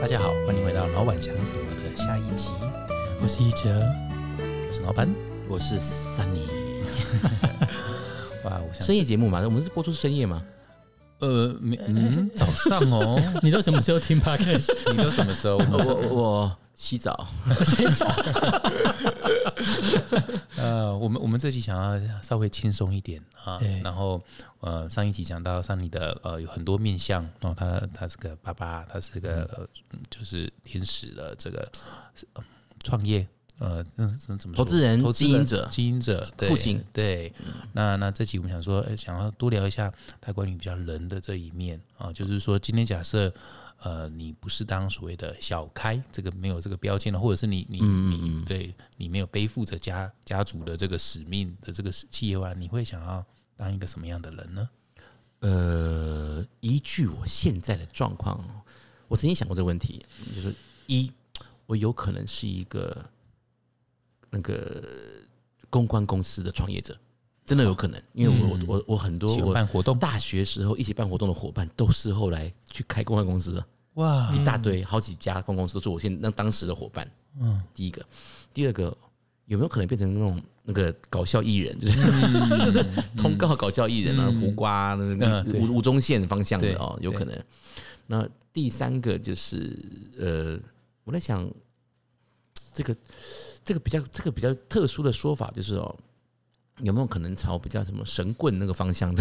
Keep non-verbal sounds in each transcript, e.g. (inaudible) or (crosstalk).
大家好，欢迎回到老板想什么的下一集。我是一哲，我是老板。我是 Sunny，(laughs) 哇，我想深夜节目嘛，我们是播出深夜嘛？呃，没嗯，早上哦，(laughs) 你都什么时候听 podcast？(laughs) 你都什么时候？我们我我洗澡，(laughs) 呃，我们我们这期想要稍微轻松一点啊欸，然后呃，上一集讲到上你的呃有很多面相哦，他他是个爸爸，他是个就是天使的这个呃创业。呃，嗯，怎怎么说？投资人投资经营者。经营者，对父亲。对。那那这集我们想说，呃想要多聊一下他关于比较人的这一面啊，就是说，今天假设呃你不是当所谓的小开，这个没有这个标签的，或者是你你你对你没有背负着家家族的这个使命的这个企业外，你会想要当一个什么样的人呢？呃，依据我现在的状况，我曾经想过这个问题，就是一，我有可能是一个那个公关公司的创业者，真的有可能，因为我我我我很多我办活动。大学时候一起办活动的伙伴，都是后来去开公关公司的。哇，一大堆，好几家公关公司都是我现那当时的伙伴。嗯，第一个，第二个，有没有可能变成那种那个搞笑艺人，就是、就 (laughs) 是通告搞笑艺人啊，胡瓜那个吴吴宗宪方向的哦，有可能。那第三个就是呃，我在想这个这个比较这个比较特殊的说法就是哦。有没有可能朝比较什么神棍那个方向的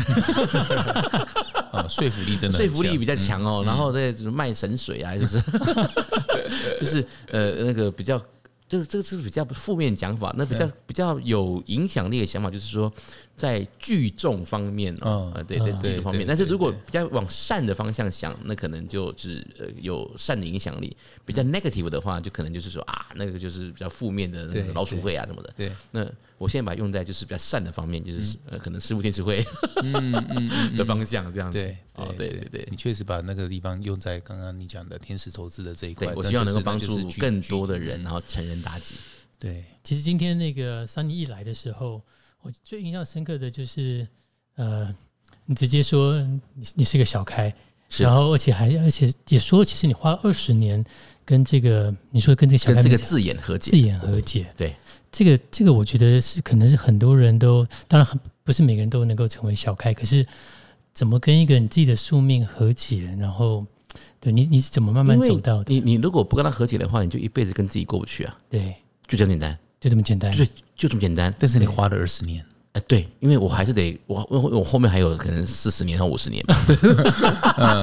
啊，(laughs) 说服力真的说服力比较强哦，然后再卖神水啊，(laughs) 就是就是呃那个比较。就是这个是比较负面讲法，那比较比较有影响力的想法，就是说在聚众方面哦嗯，呃，对对嗯对，方面。但是如果比较往善的方向想，那可能就是呃有善的影响力；比较 negative 的话，就可能就是说啊，那个就是比较负面的那个老鼠会啊什么的。对，那我现在把它用在就是比较善的方面，就是呃可能师傅天使会 (laughs) 的方向这样子。对哦，对对对你。确实把那个地方用在刚刚你讲的天使投资的这一块，，我希望能够帮助更多的人，然后成人达己。对，其实今天那个桑尼一来的时候，我最印象深刻的就是，呃，你直接说你你是个小开，然后而且还而且也说，其实你花了二十年跟这个你说跟这个小开跟这个字眼和解。字。眼和解，对，这个这个我觉得是可能是很多人都，当然很不是每个人都能够成为小开，可是怎么跟一个你自己的宿命和解，然后对你你是怎么慢慢走到的？你你如果不跟他和解的话，你就一辈子跟自己过不去啊，对，就这么简单，就这么简单。对就这么简单。但是你花了二十年，哎，对，因为我还是得我我我后面还有可能四十年或五十年吧。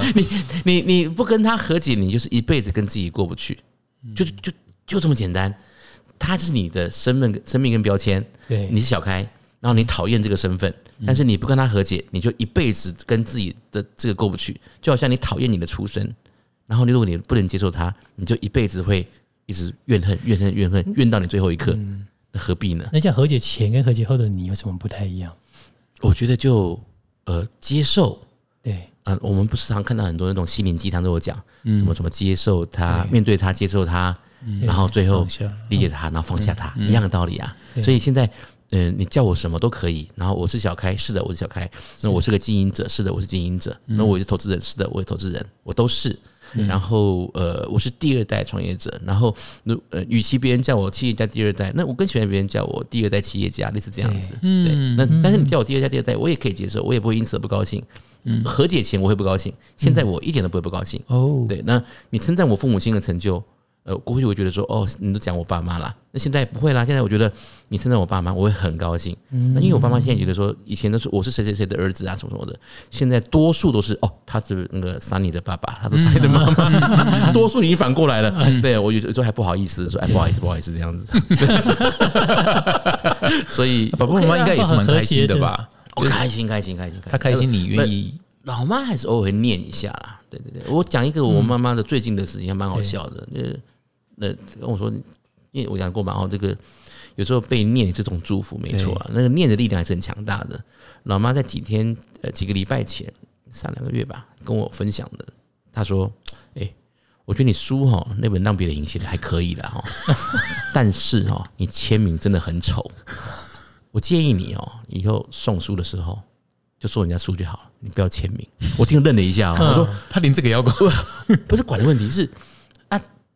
(laughs) 你你你不跟他和解，你就是一辈子跟自己过不去，就就就这么简单。他是你的身份、生命跟标签，对，你是小开，然后你讨厌这个身份，但是你不跟他和解，你就一辈子跟自己的这个过不去，就好像你讨厌你的出身，然后你如果你不能接受他，你就一辈子会一直怨恨、怨恨、怨恨，怨到你最后一刻，那何必呢？那叫和解前跟和解后的你有什么不太一样？我觉得就呃接受，对，嗯、我们不是常看到很多那种心灵鸡汤都有讲，嗯什么什么接受他，面对他，接受他，然后最后理解他，然后放下他，一样的道理啊。所以现在，嗯、你叫我什么都可以。然后我是小开，是的，我是小开。那我是个经营者，是的，我是经营者。那我是投资人，是的，我是投资人，我都是。然后呃，我是第二代创业者。然后，如呃，与其别人叫我企业家第二代，那我更喜欢别人叫我第二代企业家，类似这样子。对，那但是你叫我第二代、第二代，我也可以接受，我也不会因此而不高兴。和解前我会不高兴，现在我一点都不会不高兴。哦，对，那你称赞我父母亲的成就，呃，过去我觉得说，哦，你都讲我爸妈啦，那现在不会啦，现在我觉得你称赞我爸妈，我会很高兴。嗯那因为我爸妈现在觉得说，以前都是我是谁谁谁的儿子啊，什么什么的，现在多数都是哦，他是那个 Sunny 的爸爸，他是 Sunny 的妈妈，多数已经反过来了。对我有时候还不好意思说，哎，不好意思，不好意思这样子。(laughs) 所以爸爸妈妈应该也是蛮开心的吧？我开心，开心，开心，他开心，你愿意老妈还是偶尔会念一下啦。对对对，我讲一个我妈妈的最近的事情，还蛮好笑的。呃，那跟我说，因为我讲过嘛，哦，这个有时候被念这种祝福，没错啊，那个念的力量还是很强大的。老妈在几天呃几个礼拜前，上两个月吧，跟我分享的，她说：“哎、我觉得你书哈那本让别人赢写的还可以了哈，(laughs) 但是哈你签名真的很丑。我建议你哦，以后送书的时候就送人家书就好了，你不要签名。”我听了愣了一下哦，我说。他连这个也要管，不是管的问题，是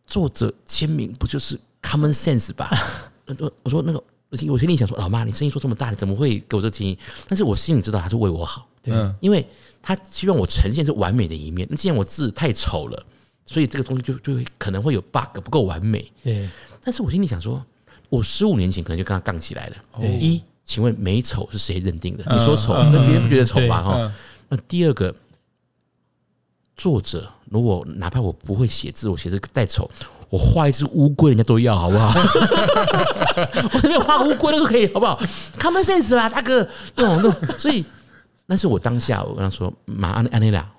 作者签名不就是 common sense 吧？(laughs) 我我说那个，我心我心里想说，老妈，你声音说这么大，你怎么会给我这建议？但是我心里知道他是为我好，对嗯因为他希望我呈现是完美的一面。那既然我字太丑了，所以这个东西就就会可能会有 bug 不够完美。对但是我心里想说，我十五年前可能就跟他杠起来了。一，请问美丑是谁认定的？你说丑，那别人不觉得丑吧？哈、嗯那第二个，作者如果哪怕我不会写字，我写字再丑，我画一只乌龟，人家都要，好不好？(laughs) 我随便画乌龟都可以，好不好？Common sense 啦，大哥，那种那种，所以那是我当下我跟他说，妈安安妮拉，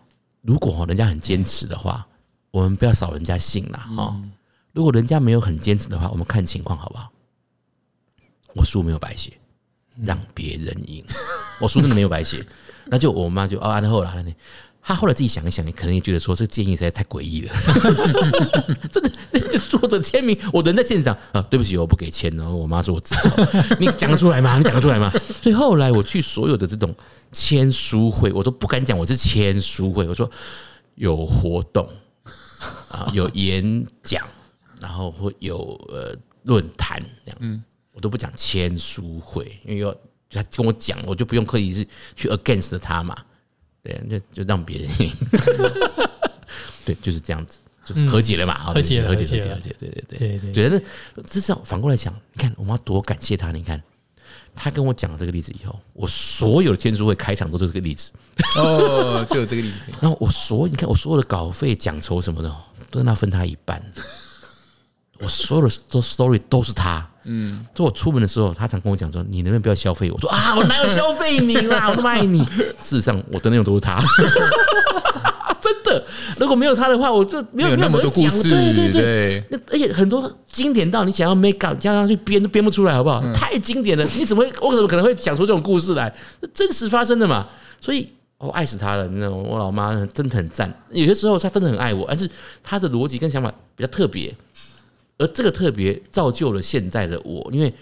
如果人家很坚持的话，我们不要扫人家兴啦，哈、如果人家没有很坚持的话，我们看情况好不好？我书没有白写，让别人赢。我书真的没有白写，那就我妈就哦，安后啦，那他后来自己想一想，你可能也觉得说这个建议实在太诡异了，(laughs) 真的，那个作者签名，我人在现场啊，对不起，我不给签，然后我妈说我自丑，你讲得出来吗？你讲得出来吗？所以后来我去所有的这种签书会，我都不敢讲我是签书会，我说有活动啊，有演讲，然后会有呃论坛这样，我都不讲签书会，因为要他跟我讲，我就不用刻意是去 against 他嘛，对，就就让别人赢，(laughs) 对，就是这样子，就和解了嘛，啊和解了和解，和解了和解，对对对。对对觉得至少反过来讲，你看我们要多感谢他。你看他跟我讲了这个例子以后，我所有的签书会开场都是这个例子。哦，就有这个例子。然后我所有你看我所有的稿费、奖酬什么的，都让他分他一半。我所有的都 story 都是他。嗯，就我出门的时候，他常跟我讲说：“你能不能不要消费我？”我说：“啊，(laughs) 我哪有消费你啦？(laughs) 我那么爱你。”事实上，我的内容都是他。(laughs) 真的，如果没有他的话，我就没有没有那么多故事，对对对，那而且很多经典到你想要 make up 加上去编都编不出来，好不好？太经典了，你怎么会？我怎么可能会讲出这种故事来？这真实发生的嘛。所以我爱死他了，你知道吗？我老妈真的很赞。有些时候她真的很爱我，但是她的逻辑跟想法比较特别，而这个特别造就了现在的我，因为。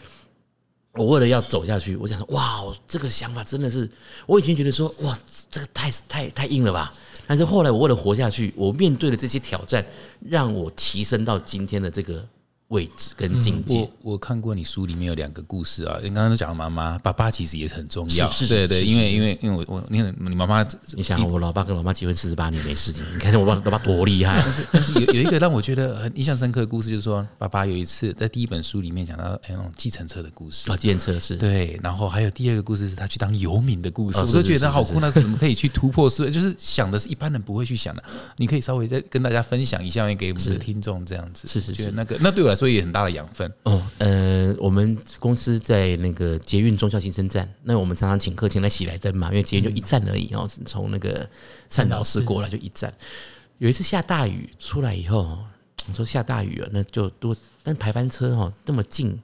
我为了要走下去，我想说，哇，这个想法真的是，我以前觉得说，哇，这个太太太硬了吧。但是后来，我为了活下去，我面对了这些挑战，让我提升到今天的这个位置跟境界。我我看过你书里面有两个故事啊，你刚刚都讲了妈妈，爸爸其实也是很重要，对对，因为因为因为我我你你妈妈你想，我老爸跟老妈结婚四十八年没事情，你看我爸老爸多厉害。但是有有一个让我觉得很印象深刻的故事，就是说爸爸有一次在第一本书里面讲到哎那种计程车的故事啊，。计程车是对，然后还有第二个故事是他去当游民的故事，哦我都觉得好酷。那怎么可以去突破思维？就是想的是一般人不会去想的。你可以稍微再跟大家分享一下，给我们的听众这样子。是是是觉得那个那对我来说也很大的养分。哦，呃，我们公司在那个捷运中校新生站，那我们常常请客前来喜来登嘛，因为捷运就一站而已，然后从那个善导寺过来就一站。有一次下大雨出来以后，我说下大雨了，那就多，但排班车哦那么近，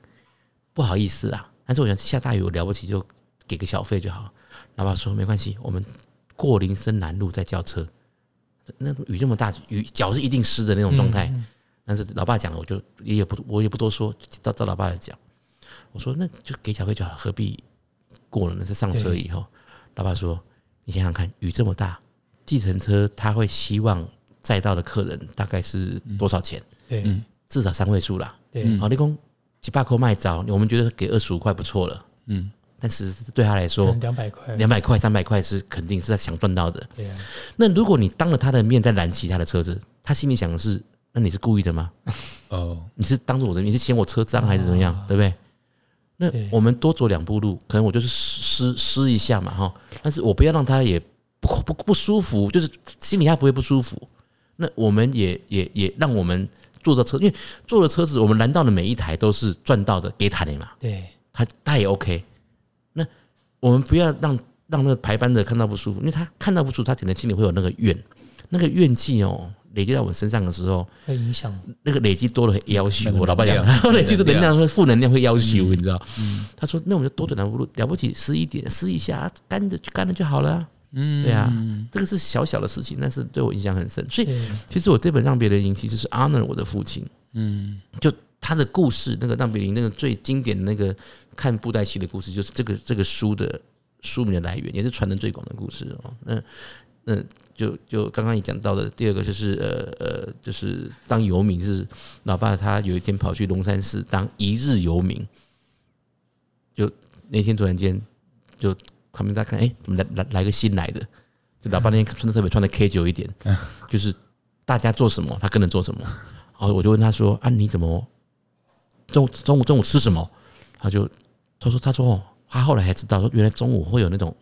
不好意思啊。但是我想下大雨我了不起就给个小费就好。老板说没关系，我们过林森南路再叫车。那雨这么大，雨脚是一定湿的那种状态。但是老爸讲了，我就也也不我也不多说，照照老爸来讲。我说那就给小费就好了，何必过了呢？是上车以后，老爸说你想想看，雨这么大，计程车他会希望载到的客人大概是多少钱？对至少三位数啦。对好，立功几百块卖早，我们觉得给二十五块不错了。嗯，但是对他来说，两百块，两百块、三百块是肯定是他想赚到的。对啊，那如果你当着他的面在拦其他的车子，他心里想的是：那你是故意的吗？哦，你是当着我的，你是嫌我车脏还是怎么样，对不对？那我们多走两步路，可能我就是湿湿一下嘛，哈。但是我不要让他也不不不舒服，就是心里他不会不舒服。那我们也也也让我们坐的车，因为坐的车子，我们拦到的每一台都是赚到的，给他的嘛，对他他也 OK。那我们不要让让那个排班的看到不舒服，因为他看到不舒服，他可能心里会有那个怨，那个怨气哦，累积在我们身上的时候，会影响，那个累积多了会要求。我老爸讲 (laughs) 累积的能量会负能量会要求，嗯你知道？他说：“那我们就多走两步路，了不起湿一点，湿一下，干着就干了就好了啊。”嗯，对啊，这个是小小的事情，但是对我影响很深。所以其实我这本让别人赢其实是 honor 我的父亲。嗯，就他的故事，那个让别人赢那个最经典的那个看布袋戏的故事，就是这个这个书的书名的来源，也是传的最广的故事哦。那那就就刚刚你讲到的第二个就是呃呃，就是当游民，是老爸他有一天跑去龙山寺当一日游民，就那天突然间就旁边在看，哎、怎么来来来个新来的？就老爸那天穿的特别穿的 K 九一点，就是大家做什么他跟着做什么。然后我就问他说：“啊，你怎么中中午中午吃什么？”他就他说他说哦，他后来才知道说原来中午会有那种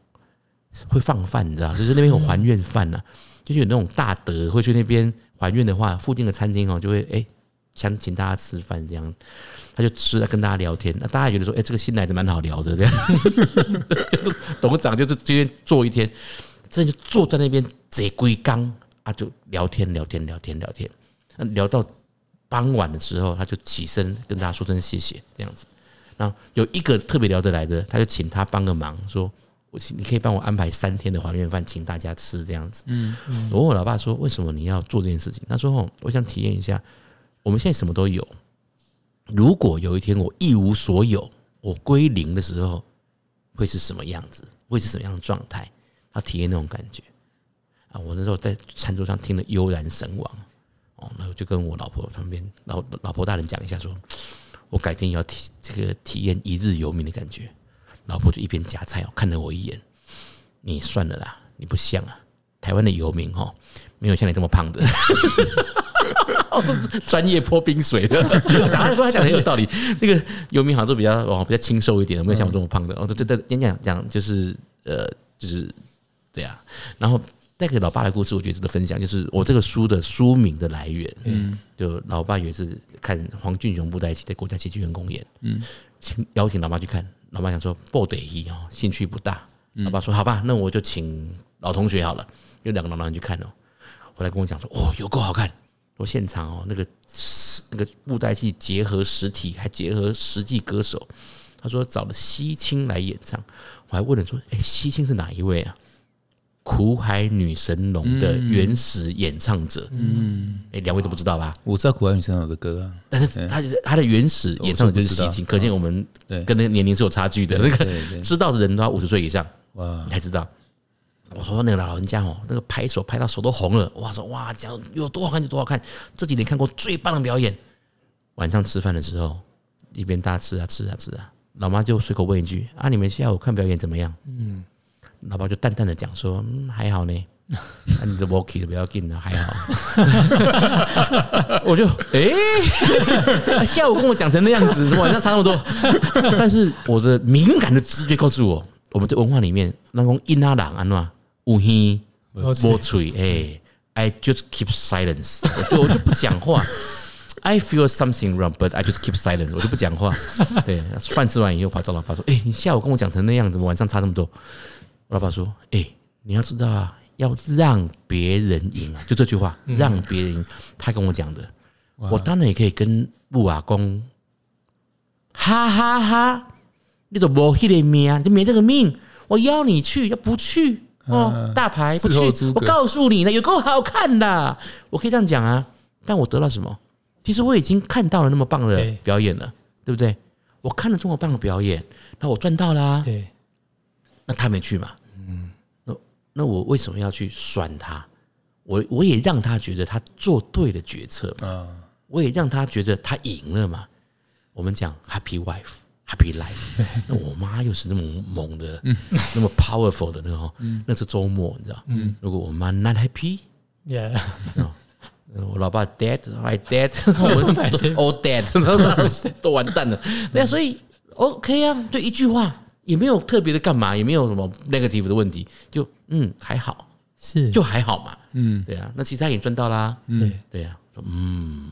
会放饭，你知道，就是那边有还愿饭呐、就是有那种大德会去那边还愿的话，附近的餐厅哦就会哎、想请大家吃饭这样，他就吃了跟大家聊天，那大家觉得说哎、这个新来的蛮好聊的这样，(laughs) 董事长就是今天坐一天，真的就坐在那边贼龟缸啊，就聊天聊天聊天聊天，那聊到傍晚的时候，他就起身跟大家说声谢谢这样子。然后有一个特别聊得来的，他就请他帮个忙，说：“我请你可以帮我安排三天的团圆饭，请大家吃这样子。”嗯，我问我老爸说：“为什么你要做这件事情？”他说：“哦，我想体验一下，我们现在什么都有，如果有一天我一无所有，我归零的时候，会是什么样子？会是什么样的状态？他体验那种感觉啊！我那时候在餐桌上听得悠然神往。哦，那我就跟我老婆旁边老老婆大人讲一下说，我改天也要体这个体验一日游民的感觉。老婆就一边夹菜哦，看了我一眼，你算了啦，你不像啊，台湾的游民哦，没有像你这么胖的。(laughs) 哦，这专业泼冰水的，讲他说他讲的很有道理。那个游民好像都比较哦比较清瘦一点，没有像我这么胖的。哦，对对对，讲讲讲就是呃就是对啊，然后带给老爸的故事，我觉得值得分享，就是我这个书的书名的来源。嗯，就老爸也是看黄俊雄布袋戏在国家戏剧院公演，嗯，请邀请老妈去看，老妈想说不得意哦，兴趣不大。老爸说好吧，那我就请老同学好了，有两个老男人去看哦。回来跟我讲说，哦，有够好看。我现场哦，那个那个布袋戏结合实体，还结合实际歌手。他说找了西青来演唱，我还问了说，哎、西青是哪一位啊？苦海女神龙的原始演唱者，嗯，哎，两位都不知道吧？我知道苦海女神龙的歌啊，但是他他的原始演唱者就是西青，可见我们跟那个年龄是有差距的。那个知道的人都要五十岁以上，哇。你，才知道。我说那个老人家哦，那个拍手拍到手都红了，哇说哇讲有多好看就多好看，这几年看过最棒的表演。晚上吃饭的时候，一边大家吃啊吃啊吃啊，老妈就随口问一句啊，你们下午看表演怎么样？嗯，老爸就淡淡的讲说，嗯，还好呢。(laughs) 啊、你的 walkie 的不要紧了，还好。(laughs) 我就诶、(laughs) 啊下午跟我讲成那样子，晚上差那么多。但是我的敏感的直觉告诉我，我们的文化里面，那种因阿郎安怎有耳无嘴，哎，I just keep silence，我就我就不讲话。I feel something wrong, but I just keep silence，我就不讲话。对，饭吃完以后，跑到老爸说：“哎、你下午跟我讲成那样，子晚上差那么多？”我老爸说：“哎、你要知道啊，要让别人赢啊，(laughs) 就这句话，让别人赢。”他跟我讲的，我当然也可以跟布瓦公，哈哈哈你都没这个命，你就没这个命。我邀你去，要不去哦，大牌不去我告诉你了，有够好看的。我可以这样讲啊，但我得到什么？其实我已经看到了那么棒的表演了，对不对？我看了这么棒的表演，那我赚到啦、对，那他没去嘛？嗯，那那我为什么要去酸他？我我也让他觉得他做对了决策嘛，啊，我也让他觉得他赢了嘛。我们讲 happy wife。(laughs) Happy life，(laughs) 那我妈又是那么猛的，那么 powerful 的那个哦，那是周末，你知道？如果我妈 not happy，Yeah，(laughs) 呃我老爸 dead，I dead，我们都 all dead，都完蛋了。对啊，所以 OK 啊，对一句话也没有特别的干嘛，也没有什么 negative 的问题，就嗯还好，是，就还好嘛。嗯，对啊，那其实他也赚到啦。对，对啊，嗯。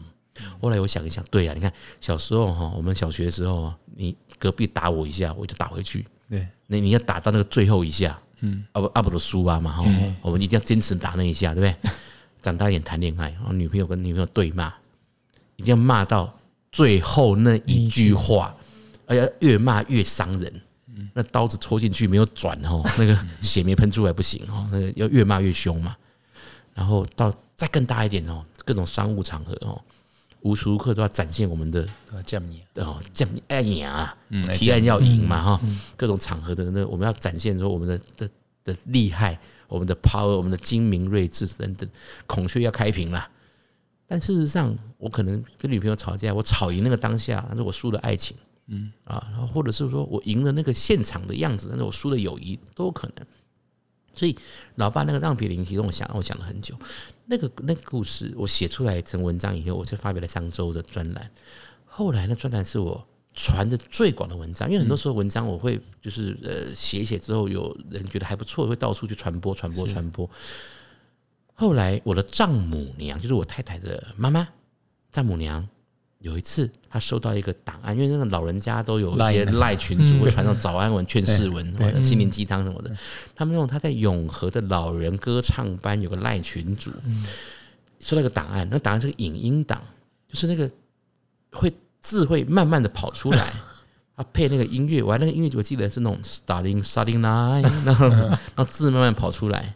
后来我想一想，对啊，你看小时候哈，我们小学的时候，你隔壁打我一下，我就打回去。对，那你要打到那个最后一下，嗯，阿不阿不的输啊嘛，哈，我们一定要坚持打那一下，对不对？(laughs) 长大一点谈恋爱，然后女朋友跟女朋友对骂，一定要骂到最后那一句话，而且越骂越伤人。那刀子戳进去没有转哦，(laughs) 那个血没喷出来不行哦，那个要越骂越凶嘛。然后到再更大一点哦，各种商务场合哦，无时无刻都要展现我们的对吧？酱米，哦，这样哎呀，嗯提案要赢嘛哈，各种场合的那我们要展现说我们的的的厉害，我们的 power，我们的精明睿智等等，孔雀要开屏了。但事实上，我可能跟女朋友吵架，我吵赢那个当下，但是我输了爱情，嗯啊，然后或者是说我赢了那个现场的样子，但是我输了友谊都有可能。所以，老爸那个让别人其实我想，我想了很久。那个那个故事，我写出来成文章以后，我就发表了上周的专栏。后来那专栏是我传的最广的文章，因为很多时候文章我会就是呃写一写之后，有人觉得还不错，会到处去传播、传播、传播。后来我的丈母娘，就是我太太的妈妈，丈母娘有一次他收到一个档案，因为那个老人家都有一些赖群主会传上早安文、劝世文或者心灵鸡汤什么的，他们用他在永和的老人歌唱班有个赖群主，收到一个档案，那档案是个影音档，就是那个会字会慢慢的跑出来。(laughs) 他，配那个音乐，我还那个音乐我记得是那种 starting starting line，(laughs) 然后然后字慢慢跑出来。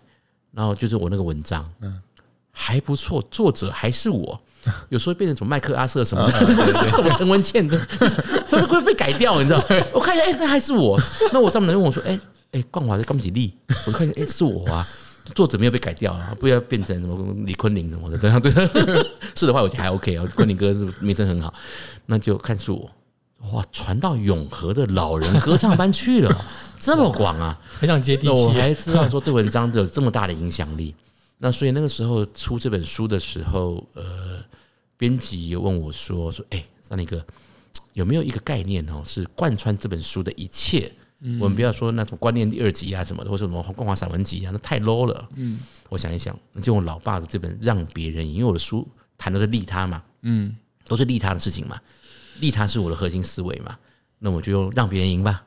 然后就是我那个文章，嗯，还不错，作者还是我，(laughs) 有时候变成什么麦克阿瑟什么的，什么陈文茜的，(laughs) 会不会被改掉？你知道？我看一下，哎，那还是我。那我丈母娘问我说，哎哎，冠华是刚起立，我看一下，哎，是我啊，作者没有被改掉啊，不要变成什么李坤林什么的，这样对。(laughs) 是的话，我觉得还 OK 啊，坤林哥是名声很好，那就看是我。哇，传到永和的老人歌唱班去了。这么广啊，非常接地气。我还知道说这文章有这么大的影响力。那所以那个时候出这本书的时候，呃，编辑又问我说：“说哎，三林哥，有没有一个概念哦，是贯穿这本书的一切？我们不要说那种观念第二集啊什么的，或者什么光华散文集啊，那太 low 了。嗯，我想一想，就用老爸的这本《让别人赢》，因为我的书谈的是利他嘛，嗯，都是利他的事情嘛，利他是我的核心思维嘛，那我就用让别人赢吧。”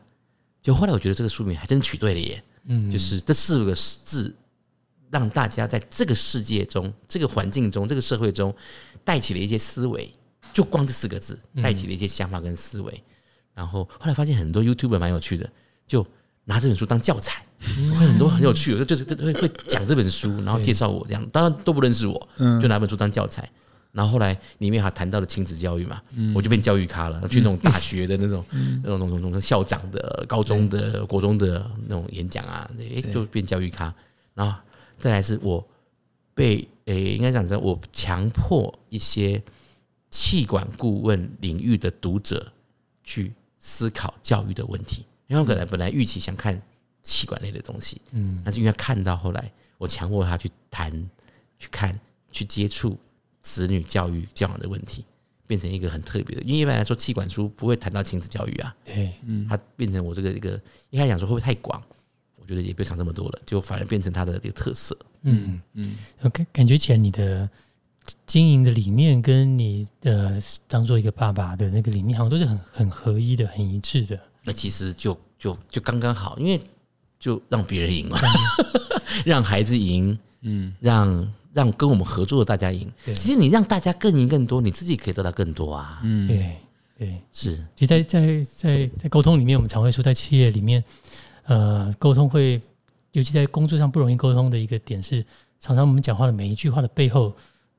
就后来我觉得这个书名还真取对了耶，嗯，就是这四个字，让大家在这个世界中、这个环境中、这个社会中带起了一些思维，就光这四个字带起了一些想法跟思维。然后后来发现很多 YouTube 蛮有趣的，就拿这本书当教材，很多很有趣，就是会会讲这本书，然后介绍我这样，当然都不认识我，就拿本书当教材。然后后来里面还谈到了亲子教育嘛，我就变教育咖了，去那种大学的那种、那种、那种校长的、高中的、国中的那种演讲啊，哎，就变教育咖。然后再来是我被诶，应该讲成我强迫一些气管顾问领域的读者去思考教育的问题，因为我可能本来预期想看气管类的东西，嗯，但是因为看到后来，我强迫他去谈、去看、去接触。子女教育教养的问题，变成一个很特别的，因为一般来说，气管书不会谈到亲子教育啊。对，嗯，它变成我这个一个，一开始讲说会不会太广，我觉得也不要想这么多了，就反而变成它的一个特色。嗯嗯，感感觉起来你的经营的理念跟你的当做一个爸爸的那个理念，好像都是很很合一的，很一致的。那其实就就就刚刚好，因为就让别人赢了，(laughs) 让孩子赢，嗯，让。让跟我们合作的大家赢，其实你让大家更赢更多，你自己可以得到更多啊。嗯，对对是。其实，在在在在沟通里面，我们常会说，在企业里面，呃，沟通会，尤其在工作上不容易沟通的一个点是，常常我们讲话的每一句话的背后，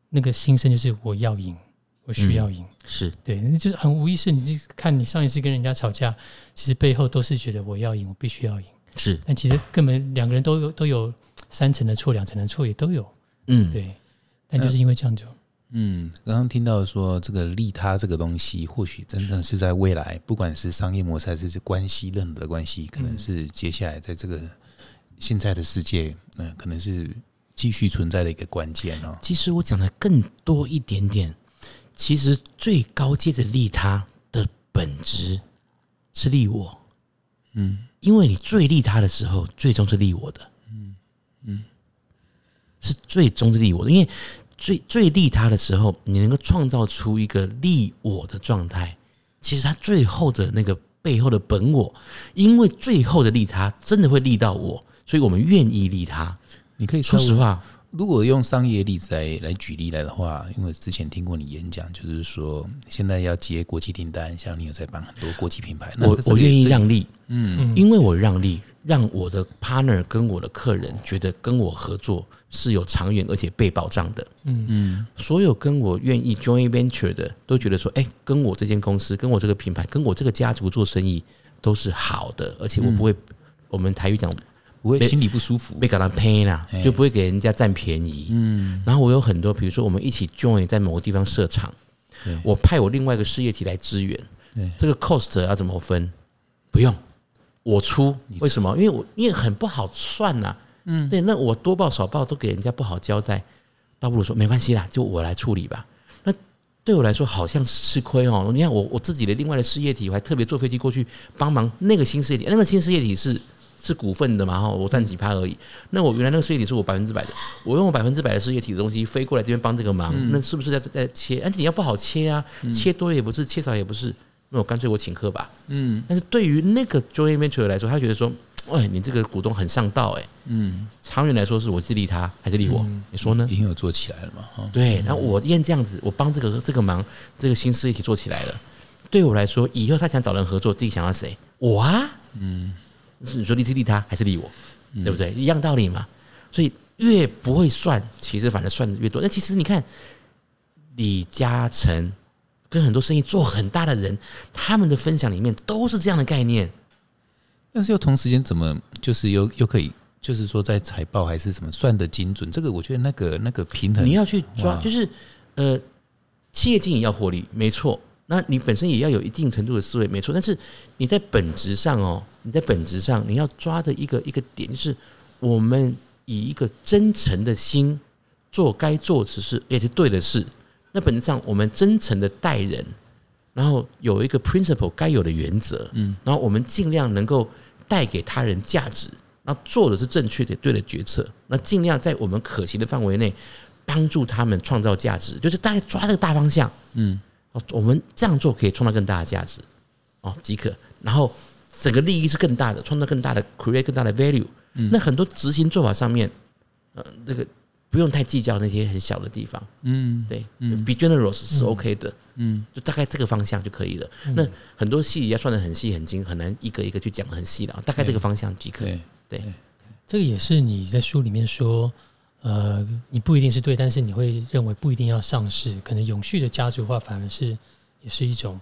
那个心声就是我要赢，我需要赢。是对，那就是很无意识。你就看你上一次跟人家吵架，其实背后都是觉得我要赢，我必须要赢。是，但其实根本两个人都有都有三层的错，两层的错也都有。嗯，对，但就是因为这样就，嗯，刚刚听到说这个利他这个东西，或许真的是在未来，不管是商业模式还是关系，任何的关系，可能是接下来在这个现在的世界，嗯，可能是继续存在的一个关键哦。其实我讲的更多一点点，其实最高阶的利他的本质是利我，嗯，因为你最利他的时候，最终是利我的。嗯。嗯。是最终是利我的，因为最最利他的时候，你能够创造出一个利我的状态。其实他最后的那个背后的本我，因为最后的利他真的会利到我，所以我们愿意利他。你可以说实话，如果用商业例子来来举例来的话，因为之前听过你演讲，就是说现在要接国际订单，像你有在帮很多国际品牌，我我愿意让利，嗯，因为我让利。让我的 partner 跟我的客人觉得跟我合作是有长远而且被保障的。嗯嗯，所有跟我愿意 join venture 的都觉得说，哎，跟我这间公司、跟我这个品牌、跟我这个家族做生意都是好的，而且我不会，我们台语讲不会心里不舒服被。搞到 pain 啦，就不会给人家占便宜。嗯，然后我有很多，比如说我们一起 join 在某个地方设厂，我派我另外一个事业体来支援对，这个 cost 要怎么分？不用，我出。为什么？因为我因为很不好算呐、嗯，对，那我多报少报都给人家不好交代，倒不如说没关系啦，就我来处理吧。那对我来说好像是吃亏哦。你看我我自己的另外的事业体，我还特别坐飞机过去帮忙那个新事业体，那个新事业体是是股份的嘛哈，我占几趴而已。那我原来那个事业体是我百分之百的，我用我百分之百的事业体的东西飞过来这边帮这个忙，那是不是在在切？而且你要不好切啊，切多也不是，切少也不是，那我干脆我请客吧。嗯但是对于那个 joint venture 来说，他觉得说，哎，你这个股东很上道，哎，嗯，长远来说是我是利他还是利我？你说呢？已经有做起来了嘛？哈，对，然后我因为这样子，我帮这个这个忙，这个新事一起做起来了。对我来说，以后他想找人合作，自己想要谁？我啊，嗯，你说利是利他还是利我？对不对？一样道理嘛。所以越不会算，其实反而算的越多。那其实你看，李嘉诚跟很多生意做很大的人，他们的分享里面都是这样的概念。但是又同时间怎么就是又又可以，就是说在财报还是什么算的精准？这个我觉得那个那个平衡你要去抓，就是呃，企业经营要获利，没错。那你本身也要有一定程度的思维，没错。但是你在本质上哦，你在本质上你要抓的一个一个点，就是我们以一个真诚的心做该做的事，也是对的事。那本质上，我们真诚的待人，然后有一个 principle 该有的原则，嗯，然后我们尽量能够带给他人价值，那做的是正确的、对的决策，那尽量在我们可行的范围内帮助他们创造价值，就是大概抓这个大方向，嗯，哦，我们这样做可以创造更大的价值，哦，即可。然后整个利益是更大的，创造更大的 create 更大的 value。嗯。那很多执行做法上面，呃，那个不用太计较那些很小的地方，嗯对，嗯。比 generous 是 OK 的，嗯，就大概这个方向就可以了。那很多细节要算的很细很精，很难一个一个去讲的很细了，大概这个方向即可。对，这个也是你在书里面说，呃，你不一定是对，但是你会认为不一定要上市，可能永续的家族化反而是也是一种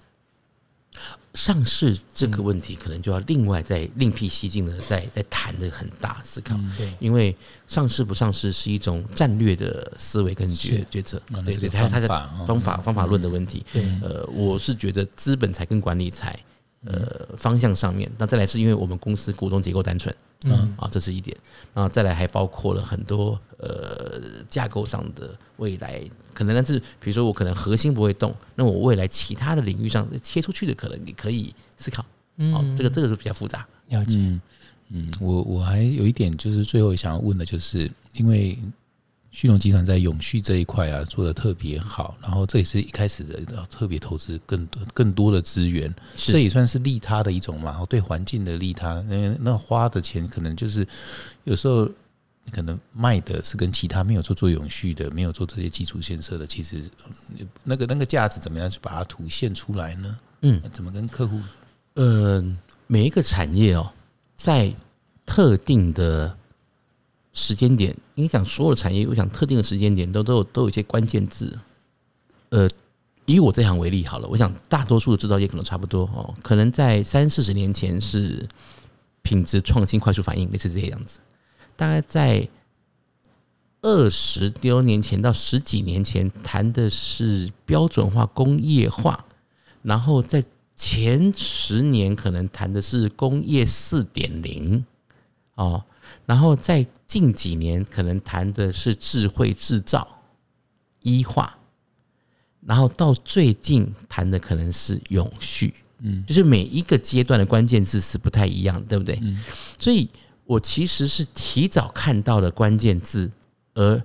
上市这个问题，可能就要另外再另辟蹊径的再再谈的很大思考。对。因为上市不上市是一种战略的思维跟决决策，对对，这个它它的方法哦方法论的问题。呃，我是觉得资本财跟管理财，呃，方向上面，那再来是因为我们公司股东结构单纯，嗯啊，这是一点。然后再来还包括了很多呃架构上的未来可能，但是比如说我可能核心不会动，那我未来其他的领域上切出去的可能你可以思考。哦，这个这个是比较复杂。了解，嗯嗯，我我还有一点就是最后想要问的，就是因为旭荣集团在永续这一块啊做的特别好，然后这也是一开始的特别投资更多更多的资源，这也算是利他的一种嘛，对环境的利他。那那花的钱可能就是有时候你可能卖的是跟其他没有做做永续的、没有做这些基础建设的，其实嗯那个那个价值怎么样去把它凸现出来呢？嗯，怎么跟客户？呃，每一个产业哦，在特定的时间点，你想所有的产业，我想特定的时间点都都有都有一些关键字。呃，以我这行为例好了，我想大多数的制造业可能差不多哦，可能在三四十年前是品质创新、快速反应，类似这些样子。大概在二十多年前到十几年前，谈的是标准化、工业化，然后在前十年可能谈的是工业四点零哦，然后在近几年可能谈的是智慧制造、医化，然后到最近谈的可能是永续，嗯，就是每一个阶段的关键字是不太一样，对不对？嗯，所以我其实是提早看到了关键字，而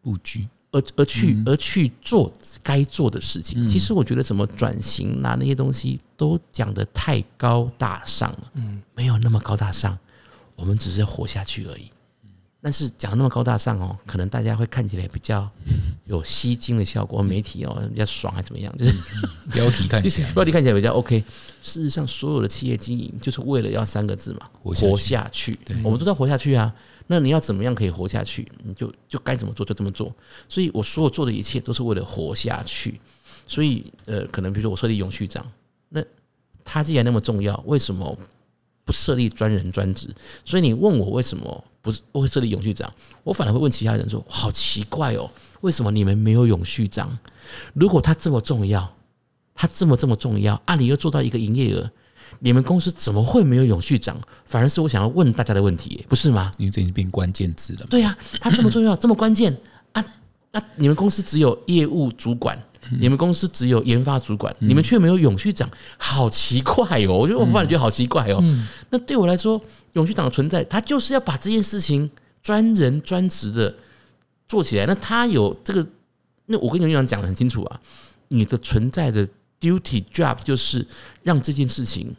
布局。而而去而去做该做的事情。其实我觉得什么转型啦、那些东西都讲的太高大上了，嗯，没有那么高大上，我们只是活下去而已。但是讲得那么高大上哦，可能大家会看起来比较有吸睛的效果，媒体哦比较爽还怎么样？就是标题看起来标题看起来比较 OK。事实上，所有的企业经营就是为了要三个字嘛，活下去活下去。我们都在活下去啊。那你要怎么样可以活下去？你就就该怎么做就这么做。所以我所有做的一切都是为了活下去。所以呃，可能比如说我设立永续长，那它既然那么重要，为什么不设立专人专职。所以你问我为什么不是不会设立永续长，我反而会问其他人说：好奇怪哦，为什么你们没有永续长？如果他这么重要，他这么这么重要，啊，你又做到一个营业额，你们公司怎么会没有永续长？反而是我想要问大家的问题，不是吗？因为这已经变关键字了。对呀、他这么重要，这么关键啊！那你们公司只有业务主管，你们公司只有研发主管，你们却没有永续长，好奇怪哦！我觉得我反而觉得好奇怪哦。那对我来说，永续长的存在，他就是要把这件事情专人专职的做起来。那他有这个，那我跟永续长讲的很清楚啊，你的存在的 duty job 就是让这件事情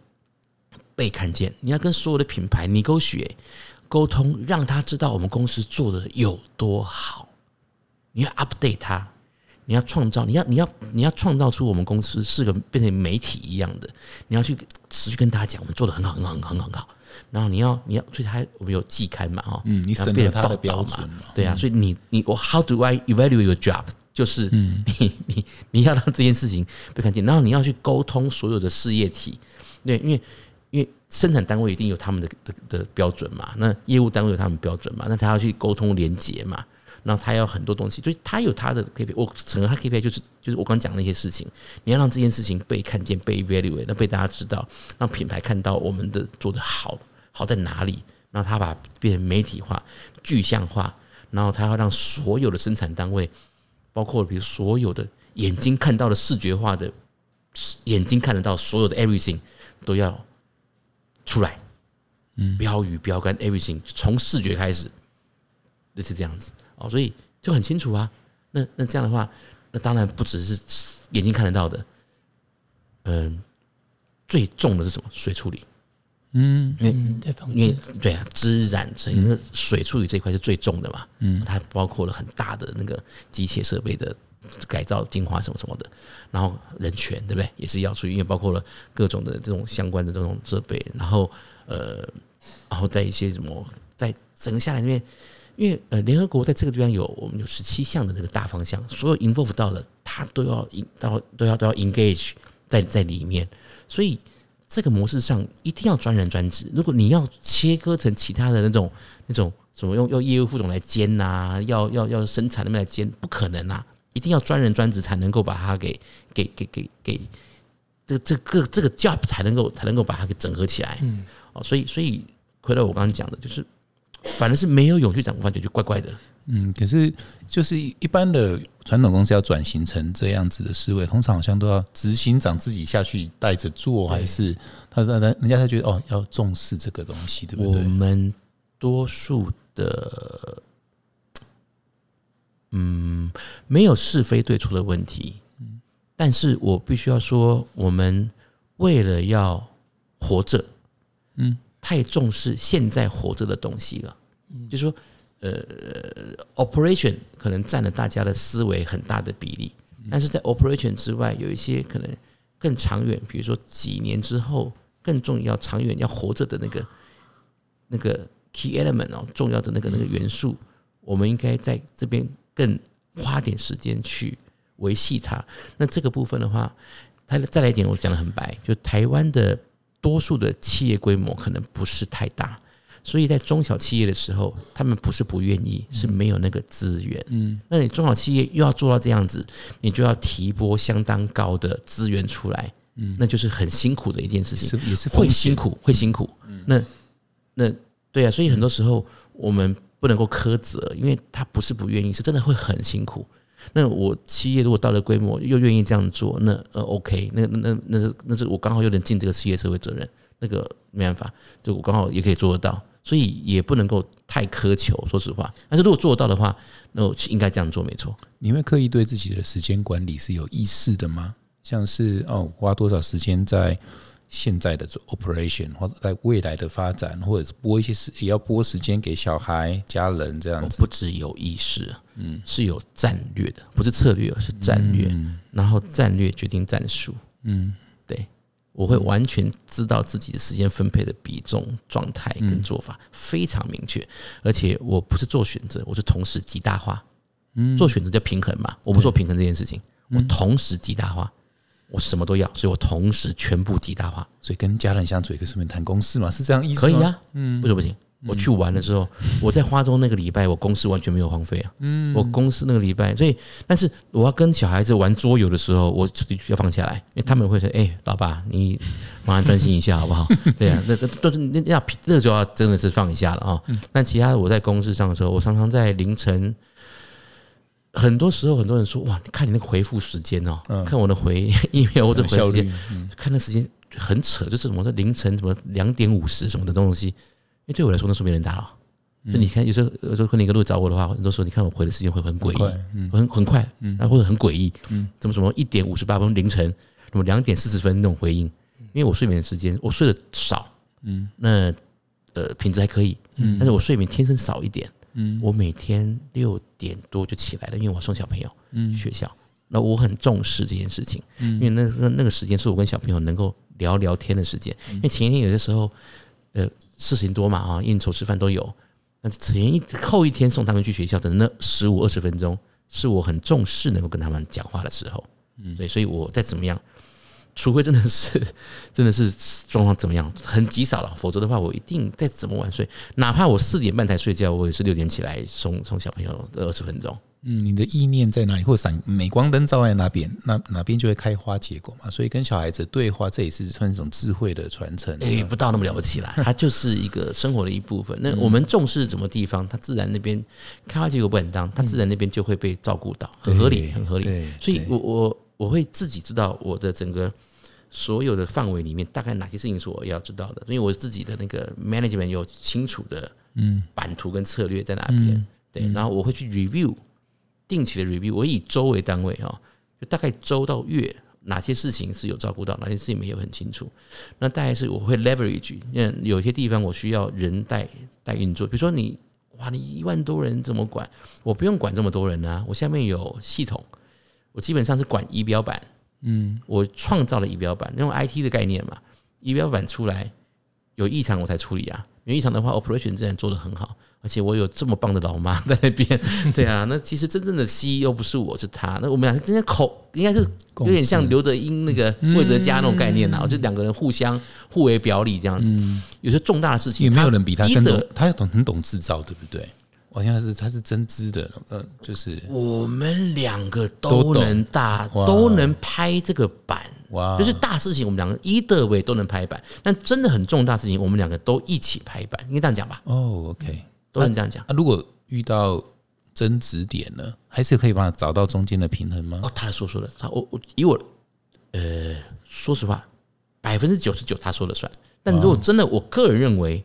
被看见。你要跟所有的品牌你沟学沟通，让他知道我们公司做的有多好。你要 update 他，你要创造，你要你要你要创造出我们公司是个变成媒体一样的，你要去持续跟大家讲，我们做的很好，很好，很好，很好，然后你要你要，所以他我们有季刊嘛，哈，嗯，你然后审核他的变成报道嘛。标准嘛，对啊，所以你你我 How do I evaluate your job？就是 (laughs) 你你你要让这件事情被看见，然后你要去沟通所有的事业体，对，因为因为生产单位一定有他们的的的标准嘛，那业务单位有他们标准嘛，那他要去沟通连接嘛，然后他要很多东西，所以他有他的 KPI，我整个他 KPI 就是就是我刚讲的那些事情，你要让这件事情被看见、被 evaluate，那被大家知道，让品牌看到我们的做的好好在哪里，然后他把变成媒体化、具象化，然后他要让所有的生产单位，包括比如所有的眼睛看到的视觉化的，眼睛看得到所有的 everything 都要出来，嗯，标语、标杆 everything 从视觉开始，就是这样子哦，所以就很清楚啊。那那这样的话，那当然不只是眼睛看得到的，嗯，最重的是什么？水处理。嗯，在房因为对啊，织染所以那个水处理这一块是最重的嘛，嗯，它包括了很大的那个机械设备的改造、净化什么什么的，然后人权对不对？也是要注意，因为包括了各种的这种相关的这种设备，然后呃，然后在一些什么，在整个下来那边，因为呃，联合国在这个地方有我们有十七项的这个大方向，所有 involve 到的，它都要 in 到都要都要 engage 在在里面，所以。这个模式上一定要专人专职。如果你要切割成其他的那种那种什么用用业务副总来兼呐、要要要生产那边来兼，不可能啊！一定要专人专职才能够把它给给给给给这这个这个 job 才能够才能够把它给整合起来。嗯，哦，所以所以回到我刚刚讲的，就是反正是没有永续长，我感觉就怪怪的。嗯，可是就是一般的传统公司要转型成这样子的思维，通常好像都要执行长自己下去带着做，还是他他他人家才觉得哦要重视这个东西，对不对我？们多数的，嗯，没有是非对错的问题，嗯但是我必须要说，我们为了要活着，嗯，太重视现在活着的东西了，就是说，呃，operation 可能占了大家的思维很大的比例，但是在 operation 之外，有一些可能更长远，比如说几年之后更重要、长远要活着的那个那个 key element 哦，重要的那个那个元素，我们应该在这边更花点时间去维系它。那这个部分的话，它再来一点，我讲的很白，就台湾的多数的企业规模可能不是太大，所以在中小企业的时候，他们不是不愿意，是没有那个资源。嗯，那你中小企业又要做到这样子，你就要提拨相当高的资源出来，嗯，那就是很辛苦的一件事情。是也是会辛苦，会辛苦。那那对啊，所以很多时候我们不能够苛责，因为他不是不愿意，是真的会很辛苦。那我企业如果到了规模又愿意这样做，那呃 OK，那那那是那是我刚好有点尽这个企业社会责任，那个没办法，就我刚好也可以做得到，所以也不能够太苛求，说实话。但是如果做得到的话，那我应该这样做，没错。你会刻意对自己的时间管理是有意识的吗？像是哦，花多少时间在现在的做 operation，或者在未来的发展，或者是拨一些时，也要拨时间给小孩、家人这样子。不只有意识，嗯，是有战略的，不是策略，是战略。然后战略决定战术，嗯，对，我会完全知道自己的时间分配的比重、状态跟做法非常明确，而且我不是做选择，我是同时极大化。嗯，做选择叫平衡嘛，我不做平衡这件事情，我同时极大化。我什么都要，所以我同时全部极大化。所以跟家人相处，也可以顺便谈公事嘛，是这样意思？可以啊，嗯，为什么不行？我去玩的时候，我在花东那个礼拜，我公司完全没有荒废啊。嗯，我公司那个礼拜，所以，但是我要跟小孩子玩桌游的时候，我要放下来，因为他们会说：“哎，老爸，你马上专心一下好不好？”对啊，那那都是那要这就要真的是放一下了啊。但其他我在公司上的时候，我常常在凌晨，很多时候很多人说：“哇，你看你那个回复时间哦，看我的回 (laughs) email 或者回时间，看那时间很扯，就是什么在凌晨什么两点五十什么的东西。”因为对我来说，那是没人打扰。就你看，有时候有时候可能一个路找我的话，很多时候你看我回的时间会很诡异，很很快，然后，或者很诡异，嗯，怎么什么一点五十八分凌晨，什么两点四十分那种回应，因为我睡眠时间我睡得少，嗯，那呃品质还可以，嗯，但是我睡眠天生少一点，嗯，我每天六点多就起来了，因为我送小朋友，嗯，学校，那我很重视这件事情，嗯，因为那那那个时间是我跟小朋友能够聊聊天的时间，因为前一天有些时候，呃。事情多嘛啊，应酬吃饭都有。那前一后一天送他们去学校的那十五二十分钟，是我很重视能够跟他们讲话的时候。嗯，对，所以我再怎么样，除非真的是 (laughs) 真的是状况怎么样很极少了，否则的话，我一定再怎么晚睡，哪怕我四点半才睡觉，我也是六点起来送送小朋友二十分钟。嗯，你的意念在哪里，或闪镁光灯照在哪边，那哪边就会开花结果嘛。所以跟小孩子对话，这也是算一种智慧的传承。哎，不到那么了不起啦，(laughs) 它就是一个生活的一部分。那我们重视什么地方，它自然那边开花结果不很当，它自然那边就会被照顾到，很合理，很合理。所以我我我会自己知道我的整个所有的范围里面，大概哪些事情是我要知道的，因为我自己的那个 management 有清楚的嗯版图跟策略在哪边。对，然后我会去 review。定期的 review，我以周为单位哈，就大概周到月，哪些事情是有照顾到，哪些事情没有很清楚。那大概是我会 leverage，因为有些地方我需要人带带运作。比如说你，哇，你一万多人怎么管？我不用管这么多人啊，我下面有系统，我基本上是管仪表板。嗯，我创造了仪表板，用 IT 的概念嘛，仪表板出来有异常我才处理啊，有异常的话，operation 自然做得很好。而且我有这么棒的老妈在那边，(laughs) 对啊，那其实真正的 CEO 不是我是他，那我们俩之间口应该是有点像刘德英那个魏哲家那种概念呐，就两个人互相互为表里这样子。有些重大的事情，也没有人比他更懂，他要懂很懂制造，对不对？好像是他是针织的，嗯，就是我们两个都能大都能拍这个板，哇，就是大事情我们两个一的位都能拍板，但真的很重大事情我们两个都一起拍板，应该这样讲吧？哦，OK。都能这样讲。那如果遇到争执点呢，还是可以帮他找到中间的平衡吗？哦，他说说的，他我我以我呃，说实话，百分之九十九他说了算。但如果真的，我个人认为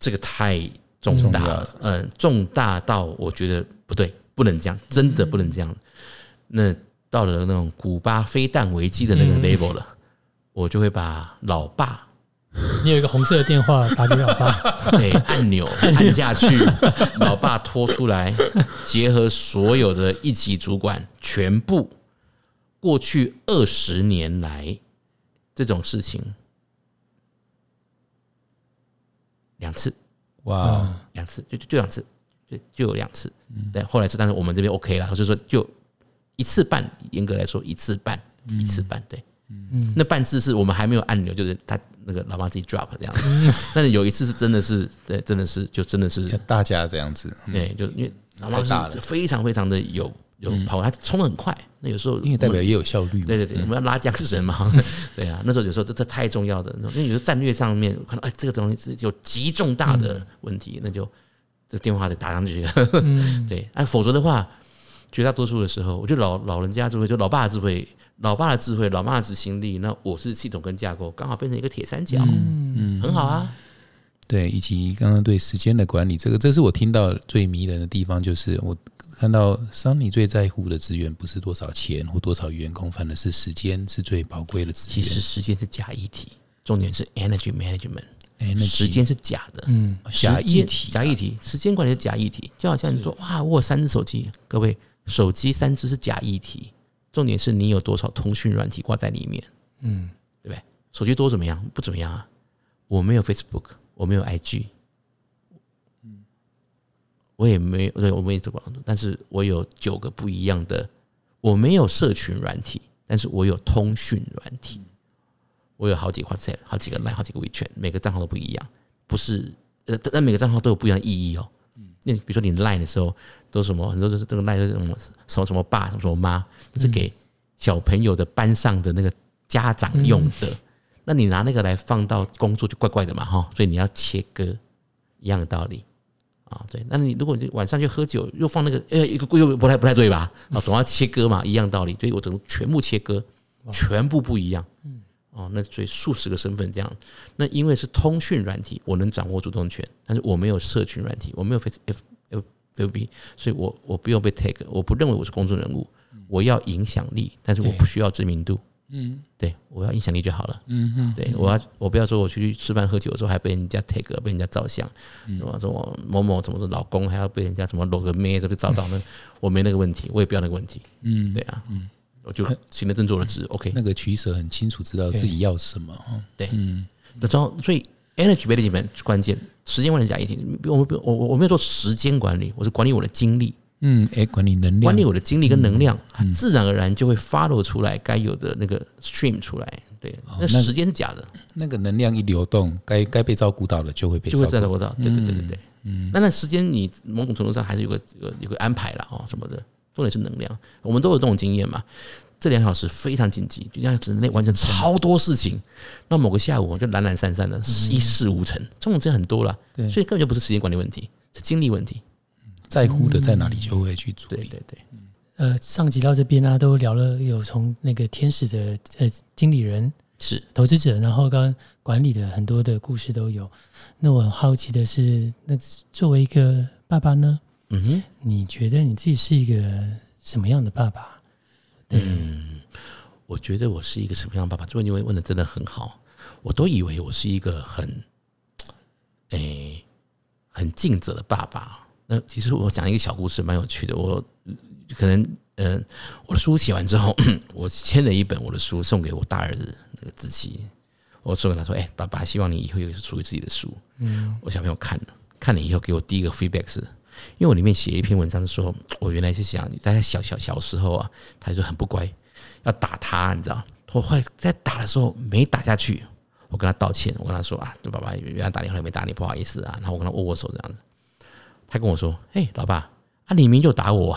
这个太重大了，嗯，重大到我觉得不对，不能这样，真的不能这样。那到了那种古巴飞弹危机的那个 level 了，我就会把老爸。你有一个红色的电话打给老爸，对，(laughs) 按钮按下去，(laughs) 老爸拖出来，结合所有的一级主管，全部过去二十年来这种事情两次，哇，两次就就就两次，就就有两次，对，后来是但是我们这边 OK 了，就是说就一次半，严格来说一次半，一次半，对。嗯，那半次是我们还没有按钮，就是他那个老妈自己 drop 这样子。(laughs) 但是有一次是真的是，对，真的是就真的是大家这样子。对，就因为老妈是非常非常的有有跑，他冲的很快。那有时候因为代表也有效率。对对对，我们要拉缰绳嘛。(laughs) 对啊，那时候有时候这这太重要的，因为有时候战略上面看到哎这个东西是有极重大的问题，那就这电话得打上去。(laughs) 对，哎，否则的话，绝大多数的时候，我觉得老老人家智慧，就老爸的智慧。老爸的智慧，老妈的执行力，那我是系统跟架构，刚好变成一个铁三角，嗯，很好啊。对，以及刚刚对时间的管理，这个这是我听到最迷人的地方，就是我看到桑尼最在乎的资源不是多少钱或多少员工，反而是时间是最宝贵的资源。其实时间是假议题，重点是 energy management，时间是假的，嗯，假议题，假议题，时间管理是假议题，就好像你说哇，我有三只手机，各位手机三只是假议题。重点是你有多少通讯软体挂在里面，嗯，对不对？手机多怎么样？不怎么样啊。我没有 Facebook，我没有 IG，嗯，我也没有，对我没有这个，但是我有九个不一样的，我没有社群软体，但是我有通讯软体，我有好几个 WhatsApp，好几个 Line，好几个 WeChat，每个账号都不一样，不是呃，但每个账号都有不一样的意义哦。那比如说你 Line 的时候，都什么很多都是这个 Line 是什么什么什么爸什么什么妈，是给小朋友的班上的那个家长用的。那你拿那个来放到工作就怪怪的嘛哈，所以你要切割，一样的道理啊。对，那你如果你晚上去喝酒又放那个，哎，一个又不太不太对吧？啊，总要切割嘛，一样道理。所以我整全部切割，全部不一样。嗯，哦，那所以数十个身份这样。那因为是通讯软体，我能掌握主动权，但是我没有社群软体，我没有 Face F F F B，所以我我不用被 tag，我不认为我是公众人物，我要影响力，但是我不需要知名度。嗯，对，我要影响力就好了。嗯嗯，对我要我不要说我去吃饭喝酒的时候还被人家 take 被人家照相，什么说我某某怎么的老公还要被人家什么搂个妹就被照到那，我没那个问题，我也不要那个问题。嗯，对啊，嗯，我就行得正坐得直，OK。那个取舍很清楚，知道自己要什么哈。对，嗯，那之后所以 energy management 关键，时间管理加一点，我们不我我我没有做时间管理，我是管理我的精力。嗯，哎，管理能量，管理我的精力跟能量，自然而然就会 follow 出来该有的那个 stream 出来。对，那时间是假的，那个能量一流动，该该被照顾到的就会被就会照顾到。对对对对对，嗯，那那时间你某种程度上还是有个有有个安排了哦什么的，重点是能量，我们都有这种经验嘛。这两小时非常紧急，就像人类完成超多事情，那某个下午就懒懒散散的，一事无成，这种时间很多了，所以根本就不是时间管理问题，是精力问题。在乎的在哪里，就会去处理。对对对，呃，上集到这边呢，都聊了有从那个天使的呃经理人是投资者，然后跟管理的很多的故事都有。那我很好奇的是，那作为一个爸爸呢，嗯哼，你觉得你自己是一个什么样的爸爸？嗯，我觉得我是一个什么样的爸爸？这个问题问的真的很好，我都以为我是一个很，哎，很尽责的爸爸。那其实我讲一个小故事，蛮有趣的。我可能，嗯，我的书写完之后，(clears throat) 我签了一本我的书送给我大儿子那个子琪。我送给他说：“哎，爸爸，希望你以后有属于自己的书。”嗯，我小朋友看了，看了以后给我第一个 feedback 是，因为我里面写一篇文章是说，我原来是想在他小小小时候啊，他就很不乖，要打他，你知道？我后来在打的时候没打下去，我跟他道歉，我跟他说啊，就爸爸原来打你，后来没打你，不好意思啊。然后我跟他握握手这样子。他跟我说：“哎，老爸，啊，李明就打我。(laughs) ”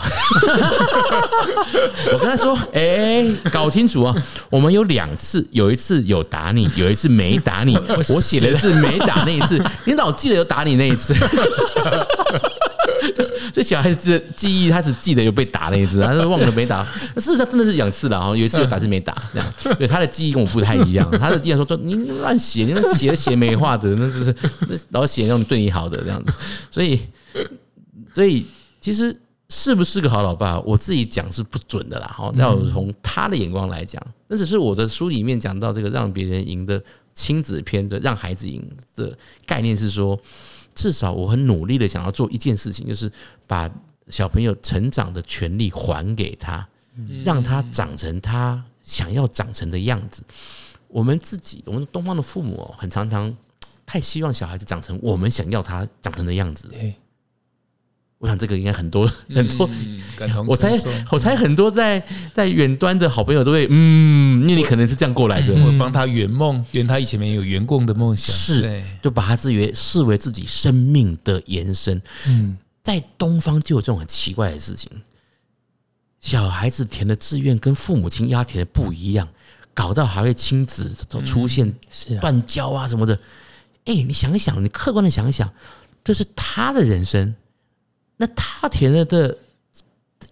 我跟他说：“哎，搞清楚啊，我们有两次，有一次有打你，有一次没打你。(laughs) 我写的是没打那一次，你老记得有打你那一次。(laughs) 这小孩子记忆，他只记得有被打那一次，他是忘了没打。事实上真的是两次了啊，有一次有打，是没打。这样，对他的记忆跟我不太一样。他的记忆说：说你乱写，你那写写没画的，那就是老写那种对你好的这样子。所以。” (laughs) 所以其实是不是个好老爸，我自己讲是不准的啦。哈，要从他的眼光来讲，那只是我的书里面讲到这个让别人赢的亲子篇的让孩子赢的概念是说，至少我很努力的想要做一件事情，就是把小朋友成长的权利还给他，让他长成他想要长成的样子。我们自己，我们东方的父母哦，很常常太希望小孩子长成我们想要他长成的样子。我想这个应该很多很多，我猜我猜很多在在远端的好朋友都会嗯，因为你可能是这样过来的，我帮他圆梦，圆他以前没有圆过的梦想，是就把他视为视为自己生命的延伸。嗯，在东方就有这种很奇怪的事情，小孩子填的志愿跟父母亲要填的不一样，搞到还会亲子都出现断交啊什么的。哎，你想一想，你客观的想一想，这是他的人生。那他填了的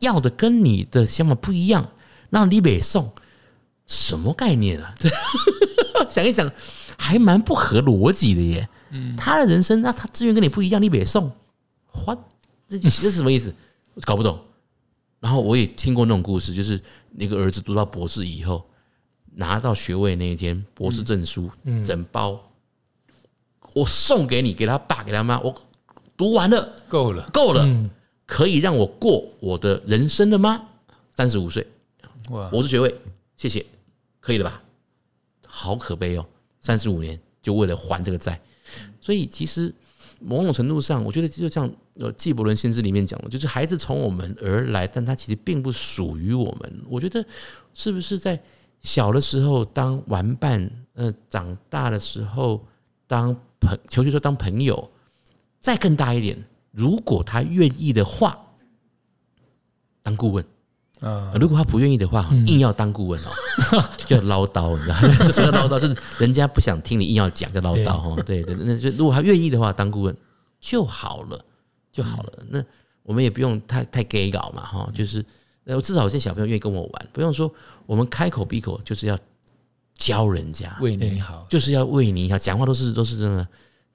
要的跟你的想法不一样，那你北送什么概念啊？(laughs) 想一想，还蛮不合逻辑的耶。嗯，他的人生，那他资源跟你不一样，你北送，花这这什么意思？搞不懂。然后我也听过那种故事，就是那个儿子读到博士以后，拿到学位那一天，博士证书整包，我送给你，给他爸，给他妈，我。读完了，够了，够了，可以让我过我的人生了吗？三十五岁，哇，博士学位，谢谢，可以了吧？好可悲哦，三十五年就为了还这个债，所以其实，某种程度上，我觉得就像呃纪伯伦先生里面讲的，就是孩子从我们而来，但他其实并不属于我们。我觉得是不是在小的时候当玩伴，呃，长大的时候当朋，求求说当朋友，再更大一点，如果他愿意的话，当顾问。啊，如果他不愿意的话，硬要当顾问哦，(laughs) 就要唠叨，你知道吗？就是要唠叨，就是人家不想听你硬要讲，就唠叨哈。对对，那就如果他愿意的话，当顾问就好了，就好了。那我们也不用太太 gay 搞嘛哈，就是那至少有些小朋友愿意跟我玩，不用说我们开口闭口就是要教人家，为你好，就是要为你好，讲话都是都是真的。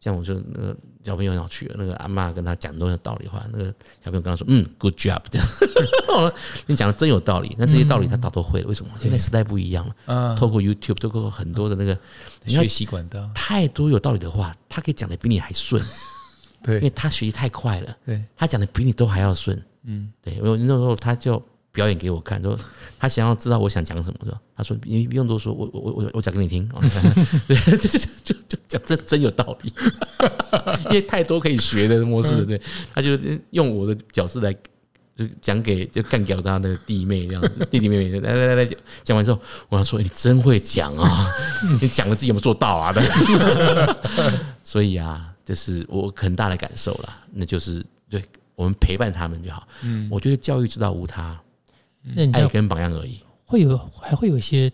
像我就那个小朋友很好趣，那个阿妈跟他讲都有道理话，那个小朋友跟他说：“嗯，good job。”这样，(laughs) 你讲的真有道理。那这些道理他早都会了，为什么？现在时代不一样了，啊，透过 YouTube，透过很多的那个学习管道，太多有道理的话，他可以讲的比你还顺，(laughs) 对因为他学习太快了，对，他讲的比你都还要顺。嗯，对，我那时候他就表演给我看，说他想要知道我想讲什么，说，他说你不用多说，我我我我讲给你听。(laughs) (laughs) 就就就就讲真真有道理，(laughs) 因为太多可以学的模式，对，他就用我的角色来就讲给就干掉他的弟妹这样子，弟弟妹妹来来来来讲讲完之后，我要说你真会讲啊，你讲了自己有没有做到啊？所以啊，这是我很大的感受啦，那就是对我们陪伴他们就好。嗯，我觉得教育之道无他，爱那你这样跟榜样而已。会有还会有一些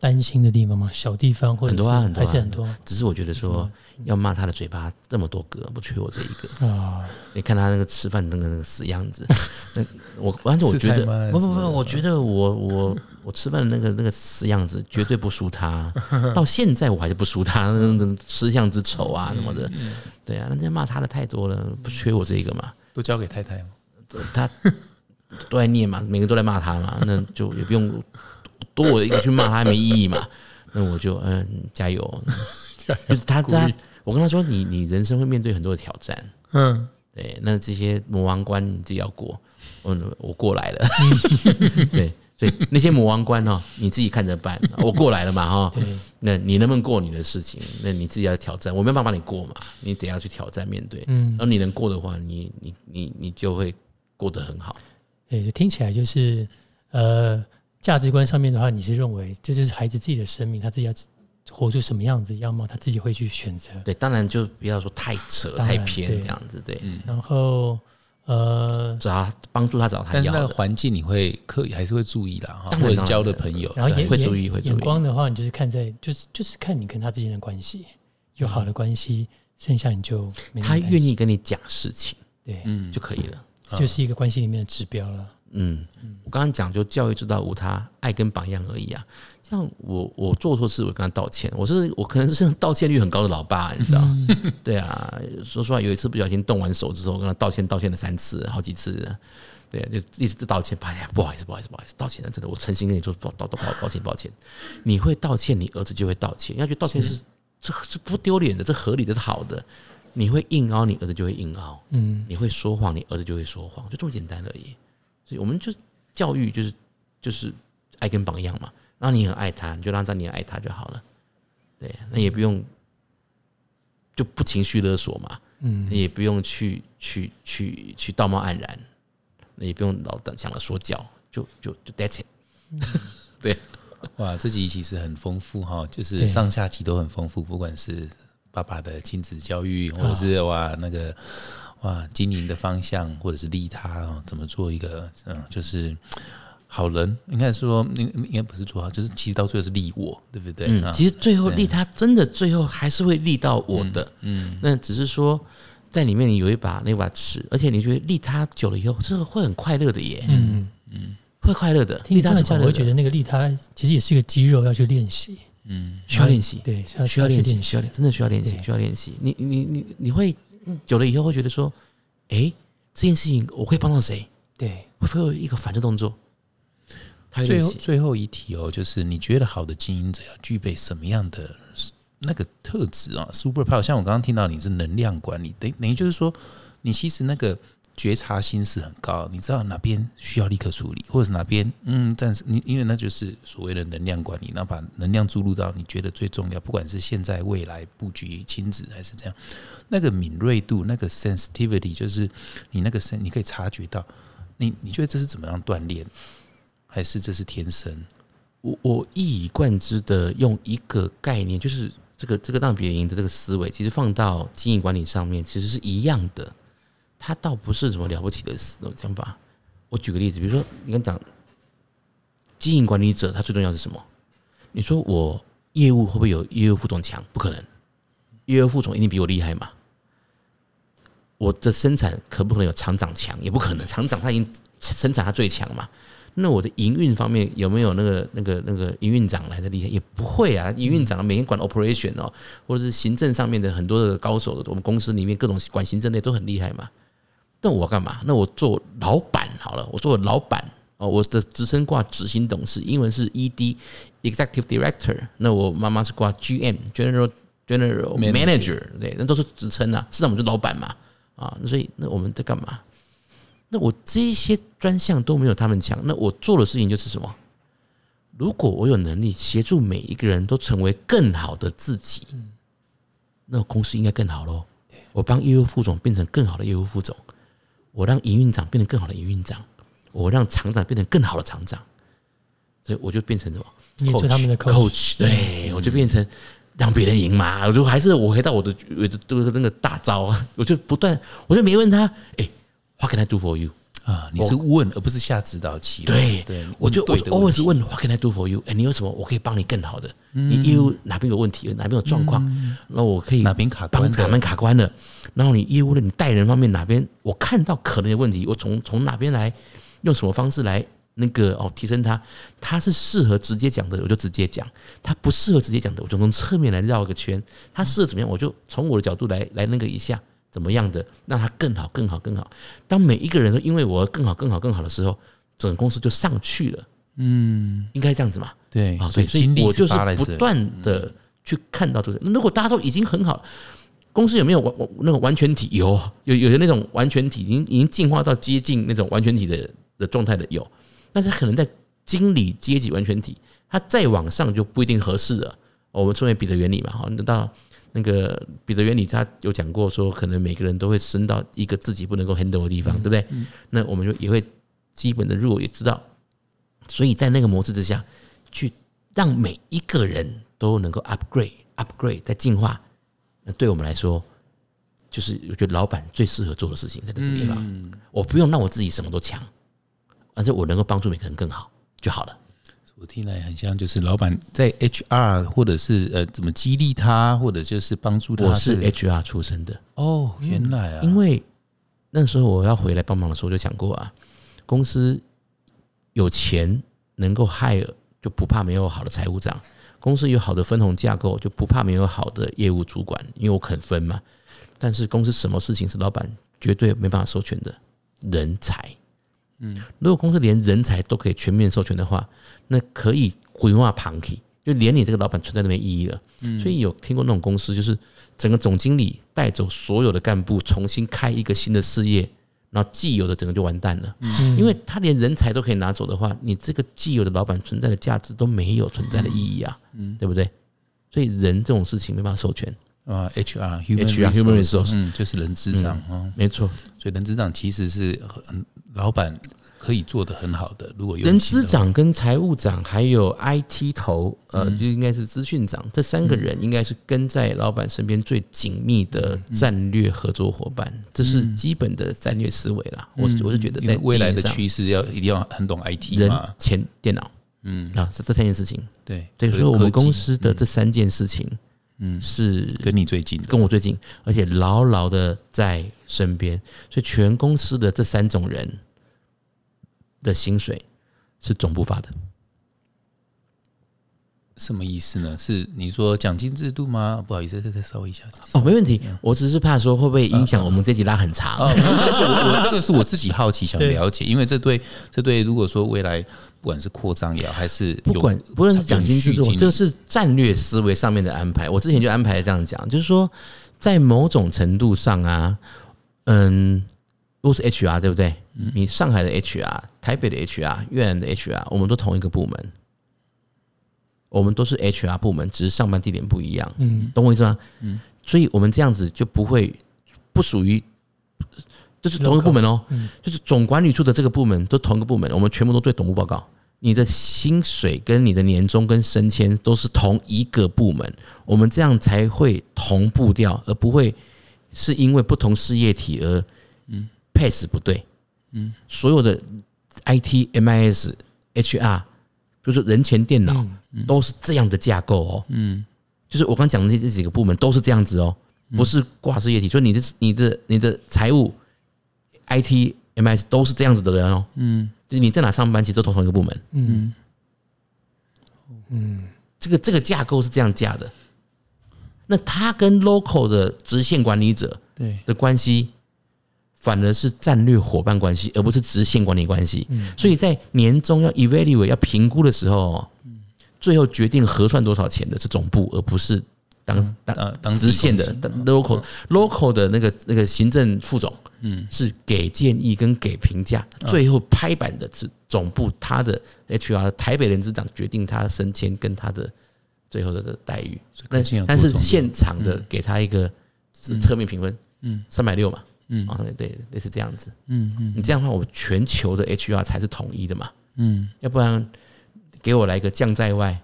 担心的地方吗？小地方或者很多啊很多啊还是很多？只是我觉得说，要骂他的嘴巴这么多个，不缺我这一个。(laughs) 啊。你看他那个吃饭那个那个死样子，(laughs) 那我反正我觉得不不不，我觉得我我我吃饭的那个那个死样子绝对不输他，(laughs) 到现在我还是不输他，那种吃相之丑啊什么的，对啊，那这骂他的太多了，不缺我这一个嘛，都交给太太吗，他都在念嘛，每个都在骂他嘛，(laughs) 那就也不用多我一个去骂他没意义嘛，(laughs) 那我就嗯 (laughs) 加油，就是他他我跟他说你你人生会面对很多的挑战。嗯，对，那这些魔王关你自己要过，嗯，我过来了，对，所以那些魔王关哦，你自己看着办，我过来了嘛哈，对，那你能不能过你的事情，那你自己要挑战，我没办法帮你过嘛，你得要去挑战面对，嗯。然后你能过的话，你你你你就会过得很好，对，听起来就是呃，价值观上面的话，你是认为这就是孩子自己的生命，他自己要活出什么样子样貌，他自己会去选择。对，当然就不要说太扯太偏对这样子，对，然后呃，找他帮助他找他但是那个环境你会刻意还是会注意的，哈，或者交的朋友，然后眼这还是会注意会注意眼光的话，你就是看在就是就是看你跟他之间的关系，有好的关系，剩下你就没他愿意跟你讲事情对，嗯就可以了。这就是一个关系里面的指标了。嗯，我刚刚讲就教育之道无他，爱跟榜样而已啊。像我我做错事，我跟他道歉，我是我可能是道歉率很高的老爸，你知道？(laughs) 对啊，说实话，有一次不小心动完手之后，我跟他道歉，道歉了三次，好几次。对啊，就一直道歉，哎呀，不好意思，不好意思，不好意思，道歉了，真的，我诚心跟你说，道道道抱抱歉，抱歉。你会道歉，你儿子就会道歉，要去道歉是这这不丢脸的，这合理的，是好的。你会硬凹，你儿子就会硬凹。嗯，你会说谎，你儿子就会说谎，就这么简单而已。所以我们就教育就是就是爱跟榜样嘛，然后你很爱他，你就让他你爱他就好了。对，那也不用就不情绪勒索嘛，嗯，也不用去去去去道貌岸然，那也不用老等想了说教，就就就 that's it。(laughs) 对哇，这集其实很丰富哈，就是上下集都很丰富，不管是爸爸的亲子教育，或者是哇那个哇经营的方向，或者是利他哦，怎么做一个嗯，就是好人，应该说应应该不是做好，就是其实到最后是利我，对不对？其实最后利他真的最后还是会利到我的，嗯，那只是说在里面你有一把那把尺，而且你觉得利他久了以后是会很快乐的耶，嗯嗯，会快乐的，利听你这样讲，他是快乐，我会觉得那个利他其实也是一个肌肉要去练习，需要练习，对，需要需要练习，需要练，真的需要练习，需要练习。你你你你会久了以后会觉得说，哎，这件事情我可以帮到谁？对，会会有一个反射动作，最。后最后一题哦，就是你觉得好的经营者要具备什么样的那个特质啊？Super Power，像我刚刚听到你是能量管理，等等于就是说，你其实那个觉察心是很高，你知道哪边需要立刻处理，或者是哪边嗯，暂时你因为那就是所谓的能量管理，那把能量注入到你觉得最重要，不管是现在、未来布局、亲子还是这样，那个敏锐度、那个 sensitivity，就是你那个身，你可以察觉到，你你觉得这是怎么样锻炼，还是这是天生？我我一以贯之的用一个概念，就是这个这个让别人赢的这个思维，其实放到经营管理上面，其实是一样的。他倒不是什么了不起的那种想法。我举个例子，比如说你刚讲经营管理者，他最重要是什么？你说我业务会不会有业务副总强？不可能，业务副总一定比我厉害嘛。我的生产可不可能有厂长强？也不可能，厂长他已经生产他最强嘛。那我的营运方面有没有那个那个那个营运长来的厉害？也不会啊，营运长每天管 operation 哦，或者是行政上面的很多的高手，我们公司里面各种管行政的都很厉害嘛。那我干嘛？那我做老板好了，我做老板哦，我的职称挂执行董事，英文是 ED，Executive Director。那我妈妈是挂 GM，General General Manager，对，那都是职称啊。市场我们就老板嘛，啊，所以那我们在干嘛？那我这些专项都没有他们强，那我做的事情就是什么？如果我有能力协助每一个人都成为更好的自己，那公司应该更好喽。我帮业务副总变成更好的业务副总，我让营运长变成更好的营运长，我让厂长变成更好的厂长，所以我就变成什么？你做他们的 coach，对我就变成让别人赢嘛。我就还是我回到我的我的这个那个大招啊，我就不断，我就没问他，哎。What can I do for you？啊，你是问而不是下指导棋。对对，我就我 always 问 What can I do for you？哎，你有什么我可以帮你更好的？你业务哪边有问题？哪边有状况？那我可以哪边卡关？卡门卡关了。然后你业务的你带人方面哪边我看到可能有问题？我从从哪边来用什么方式来那个哦提升他？他是适合直接讲的，我就直接讲；他不适合直接讲的，我就从侧面来绕一个圈。他适合怎么样？我就从我的角度来来那个一下。怎么样的让它更好、更好、更好？当每一个人都因为我更好、更好、更好的时候，整个公司就上去了。嗯，应该这样子嘛？对啊，所以所以我就是不断的去看到这个。如果大家都已经很好，公司有没有完那个完全体？有，有有的那种完全体已经已经进化到接近那种完全体的的状态的有，但是可能在经理阶级完全体，它再往上就不一定合适了。我们称为彼得原理嘛，好，等到。那个彼得原理，他有讲过说，可能每个人都会升到一个自己不能够 handle 的地方，对不对？那我们就也会基本的入也知道，所以在那个模式之下去让每一个人都能够 upgrade upgrade 在进化，那对我们来说，就是我觉得老板最适合做的事情在这个地方，我不用让我自己什么都强，而且我能够帮助每个人更好就好了。我听来很像，就是老板在 HR 或者是呃怎么激励他，或者就是帮助他。我是 HR 出身的哦，原来啊，因为那时候我要回来帮忙的时候，就想过啊，公司有钱能够 hire，就不怕没有好的财务长；公司有好的分红架构，就不怕没有好的业务主管，因为我肯分嘛。但是公司什么事情是老板绝对没办法授权的？人才。嗯，如果公司连人才都可以全面授权的话，那可以规划旁体，就连你这个老板存在都没意义了。嗯，所以有听过那种公司，就是整个总经理带走所有的干部，重新开一个新的事业，然后既有的整个就完蛋了。嗯，因为他连人才都可以拿走的话，你这个既有的老板存在的价值都没有存在的意义啊。嗯，对不对？所以人这种事情没办法授权啊。HR，HR，human resource，嗯，就是人资长啊，没错。所以人资长其实是很。老板可以做得很好的，如果有人资长跟财务长还有 IT 头，呃，就应该是资讯长，这三个人应该是跟在老板身边最紧密的战略合作伙伴，这是基本的战略思维啦。我我是觉得，在未来的趋势要一定要很懂 IT 人、钱、电脑，嗯，啊，这这三件事情，对对，所以我们公司的这三件事情，嗯，是跟你最近，跟我最近，而且牢牢的在身边，所以全公司的这三种人。的薪水是总部发的，什么意思呢？是你说奖金制度吗？不好意思，再再稍微一下哦，没问题。我只是怕说会不会影响我们这集拉很长。但是我我这个是我自己好奇想了解，(laughs) 因为这对这对如果说未来不管是扩张也好，还是不管不论是奖金制度，这是战略思维上面的安排。我之前就安排这样讲，就是说在某种程度上啊，嗯。都是 HR 对不对？你上海的 HR、台北的 HR、越南的 HR，我们都同一个部门，我们都是 HR 部门，只是上班地点不一样。嗯，懂我意思吗？嗯，所以我们这样子就不会不属于，就是同一个部门哦，就是总管理处的这个部门都同一个部门，我们全部都对总部报告。你的薪水跟你的年终跟升迁都是同一个部门，我们这样才会同步掉，而不会是因为不同事业体而嗯 pace 不对。嗯，所有的 IT、MIS、HR 就是人前电脑都是这样的架构哦。嗯，就是我刚讲的这这几个部门都是这样子哦，不是挂事业体，就你的、你的、你的财务、IT、MIS 都是这样子的人哦。嗯。就是你在哪上班，其实都同同一个部门。嗯嗯，这个这个架构是这样架的。那他跟 local 的直线管理者对。的关系，反而是战略伙伴关系，而不是直线管理关系。所以在年终要 evaluate 要评估的时候，最后决定核算多少钱的是总部，而不是当当当直线的 local local 的那个那个行政副总。嗯，是给建议跟给评价，最后拍板的是总部他的 HR 台北人资长决定他升迁跟他的最后的待遇。但但是现场的给他一个侧面评分，嗯，三百六嘛，嗯，啊对，类似这样子，嗯嗯，你这样的话，我全球的 HR 才是统一的嘛，嗯，要不然给我来一个将在外，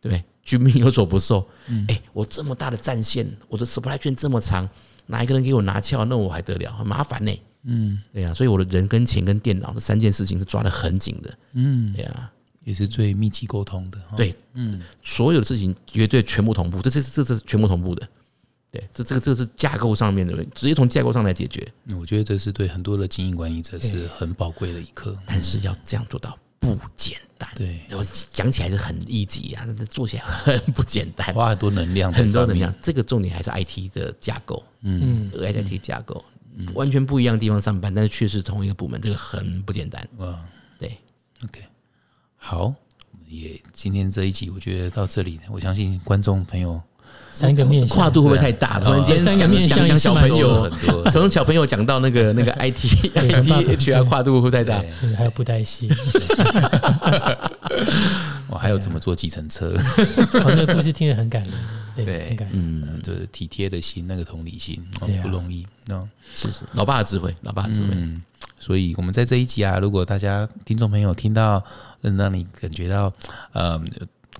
对，军命有所不受，哎，我这么大的战线，我的 supply 券这么长。哪一个人给我拿翘，那我还得了，很麻烦呢。嗯，对呀，所以我的人跟钱跟电脑这三件事情是抓得很紧的。嗯，对呀，也是最密集沟通的。对，嗯，所有的事情绝对全部同步，这这这这是全部同步的。对，这这个这个是架构上面的，直接从架构上来解决。我觉得这是对很多的经营管理者是很宝贵的一课，但是要这样做到不简单。对，我讲起来是很一级啊，做起来很不简单，花很多能量，很多能量。这个重点还是 IT 的架构。嗯，IT 架构完全不一样的地方上班，但是确实同一个部门，这个很不简单。哇，对，OK，好，也今天这一集，我觉得到这里，我相信观众朋友三个面跨度会不会太大？突然间三个面讲讲小朋友，从小朋友讲到那个那个 IT IT HR 跨度会不会太大？还有布袋戏，我还有怎么坐计程车？那个故事听得很感人。(laughs) 对，嗯，就是体贴的心，那个同理心，不容易。那是是，老爸的智慧，老爸的智慧。所以，我们在这一集啊，如果大家听众朋友听到，能让你感觉到，呃。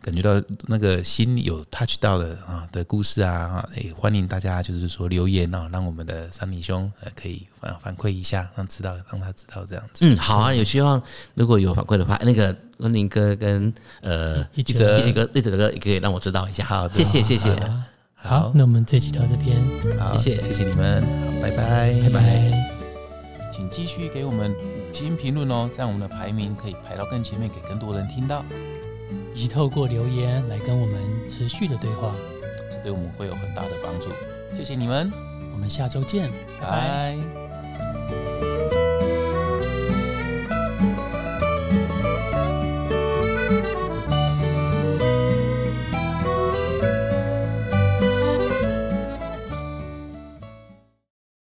感觉到那个心有 touch 到的啊的故事啊，也欢迎大家就是说留言啊，让我们的三里兄呃可以反反馈一下，让知道让他知道这样子。嗯，好啊，有希望如果有反馈的话，那个温宁哥跟呃一泽一泽哥一泽哥也可以让我知道一下。好，谢谢谢谢。好，那我们这期到这边，好谢谢谢谢你们，拜拜拜拜。请继续给我们五星评论哦，这样我们的排名可以排到更前面，给更多人听到。以及透过留言来跟我们持续的对话，这对我们会有很大的帮助。谢谢你们，我们下周见，拜拜。